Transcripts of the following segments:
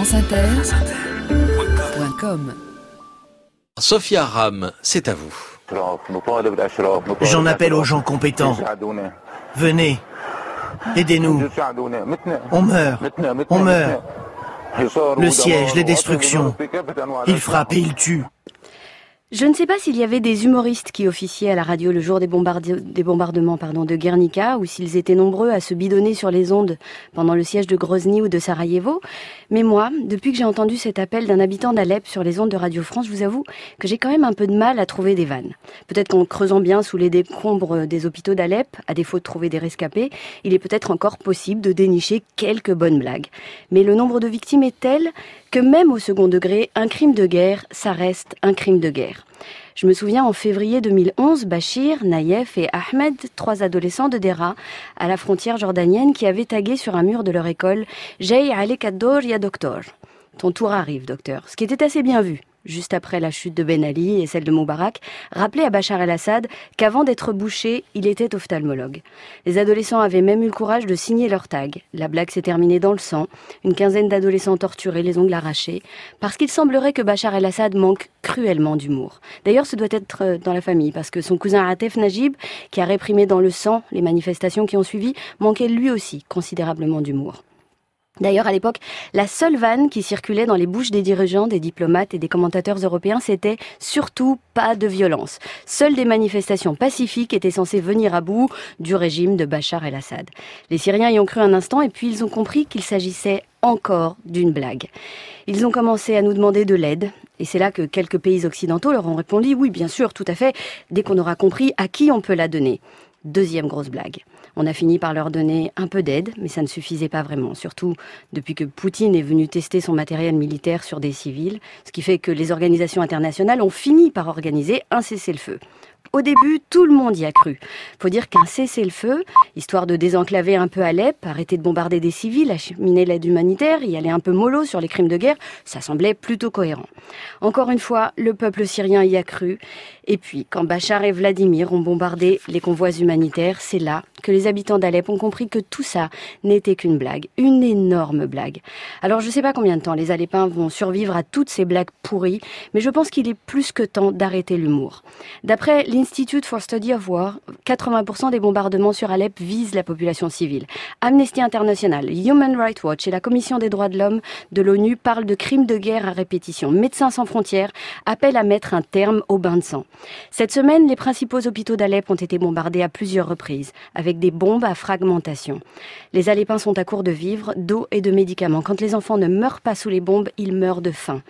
franceinter.com Sophia Ram, c'est à vous. J'en appelle aux gens compétents. Venez, aidez-nous. On meurt, on meurt. Le siège, les destructions. Il frappe et il tue. Je ne sais pas s'il y avait des humoristes qui officiaient à la radio le jour des, bombardements de Guernica ou s'ils étaient nombreux à se bidonner sur les ondes pendant le siège de Grozny ou de Sarajevo. Mais moi, depuis que j'ai entendu cet appel d'un habitant d'Alep sur les ondes de Radio France, je vous avoue que j'ai quand même un peu de mal à trouver des vannes. Peut-être qu'en creusant bien sous les décombres des hôpitaux d'Alep, à défaut de trouver des rescapés, il est peut-être encore possible de dénicher quelques bonnes blagues. Mais le nombre de victimes est tel que même au second degré, un crime de guerre, ça reste un crime de guerre. Je me souviens en février 2011, Bachir, Naïef et Ahmed, trois adolescents de Dera, à la frontière jordanienne, qui avaient tagué sur un mur de leur école Jay alek ya docteur. Ton tour arrive, docteur. Ce qui était assez bien vu juste après la chute de Ben Ali et celle de Moubarak, rappelait à Bachar el-Assad qu'avant d'être bouché, il était ophtalmologue. Les adolescents avaient même eu le courage de signer leur tag. La blague s'est terminée dans le sang, une quinzaine d'adolescents torturés, les ongles arrachés, parce qu'il semblerait que Bachar el-Assad manque cruellement d'humour. D'ailleurs, ce doit être euh, dans la famille, parce que son cousin Atef Najib, qui a réprimé dans le sang les manifestations qui ont suivi, manquait lui aussi considérablement d'humour. D'ailleurs, à l'époque, la seule vanne qui circulait dans les bouches des dirigeants, des diplomates et des commentateurs européens, c'était surtout pas de violence. Seules des manifestations pacifiques étaient censées venir à bout du régime de Bachar el-Assad. Les Syriens y ont cru un instant et puis ils ont compris qu'il s'agissait encore d'une blague. Ils ont commencé à nous demander de l'aide, et c'est là que quelques pays occidentaux leur ont répondu oui, bien sûr, tout à fait, dès qu'on aura compris à qui on peut la donner. Deuxième grosse blague. On a fini par leur donner un peu d'aide, mais ça ne suffisait pas vraiment, surtout depuis que Poutine est venu tester son matériel militaire sur des civils, ce qui fait que les organisations internationales ont fini par organiser un cessez-le-feu. Au début, tout le monde y a cru. Faut dire qu'un cessez-le-feu, histoire de désenclaver un peu Alep, arrêter de bombarder des civils, acheminer l'aide humanitaire, y aller un peu mollo sur les crimes de guerre, ça semblait plutôt cohérent. Encore une fois, le peuple syrien y a cru. Et puis, quand Bachar et Vladimir ont bombardé les convois humanitaires, c'est là que les habitants d'Alep ont compris que tout ça n'était qu'une blague, une énorme blague. Alors je ne sais pas combien de temps les Alepins vont survivre à toutes ces blagues pourries, mais je pense qu'il est plus que temps d'arrêter l'humour. D'après l'Institute for Study of War, 80% des bombardements sur Alep visent la population civile. Amnesty International, Human Rights Watch et la Commission des droits de l'homme de l'ONU parlent de crimes de guerre à répétition. Médecins sans frontières appellent à mettre un terme au bain de sang. Cette semaine, les principaux hôpitaux d'Alep ont été bombardés à plusieurs reprises, avec des bombes à fragmentation. Les Alepins sont à court de vivres, d'eau et de médicaments. Quand les enfants ne meurent pas sous les bombes, ils meurent de faim.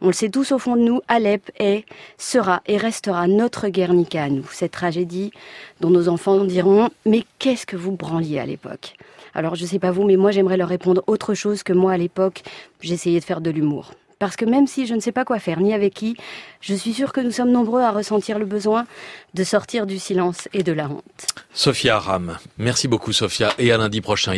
On le sait tous au fond de nous, Alep est, sera et restera notre À nous. Cette tragédie dont nos enfants diront Mais qu'est-ce que vous branliez à l'époque? Alors je sais pas vous, mais moi j'aimerais leur répondre autre chose que moi à l'époque, j'essayais de faire de l'humour. Parce que même si je ne sais pas quoi faire, ni avec qui, je suis sûre que nous sommes nombreux à ressentir le besoin de sortir du silence et de la honte. Sophia Aram. Merci beaucoup Sophia et à lundi prochain.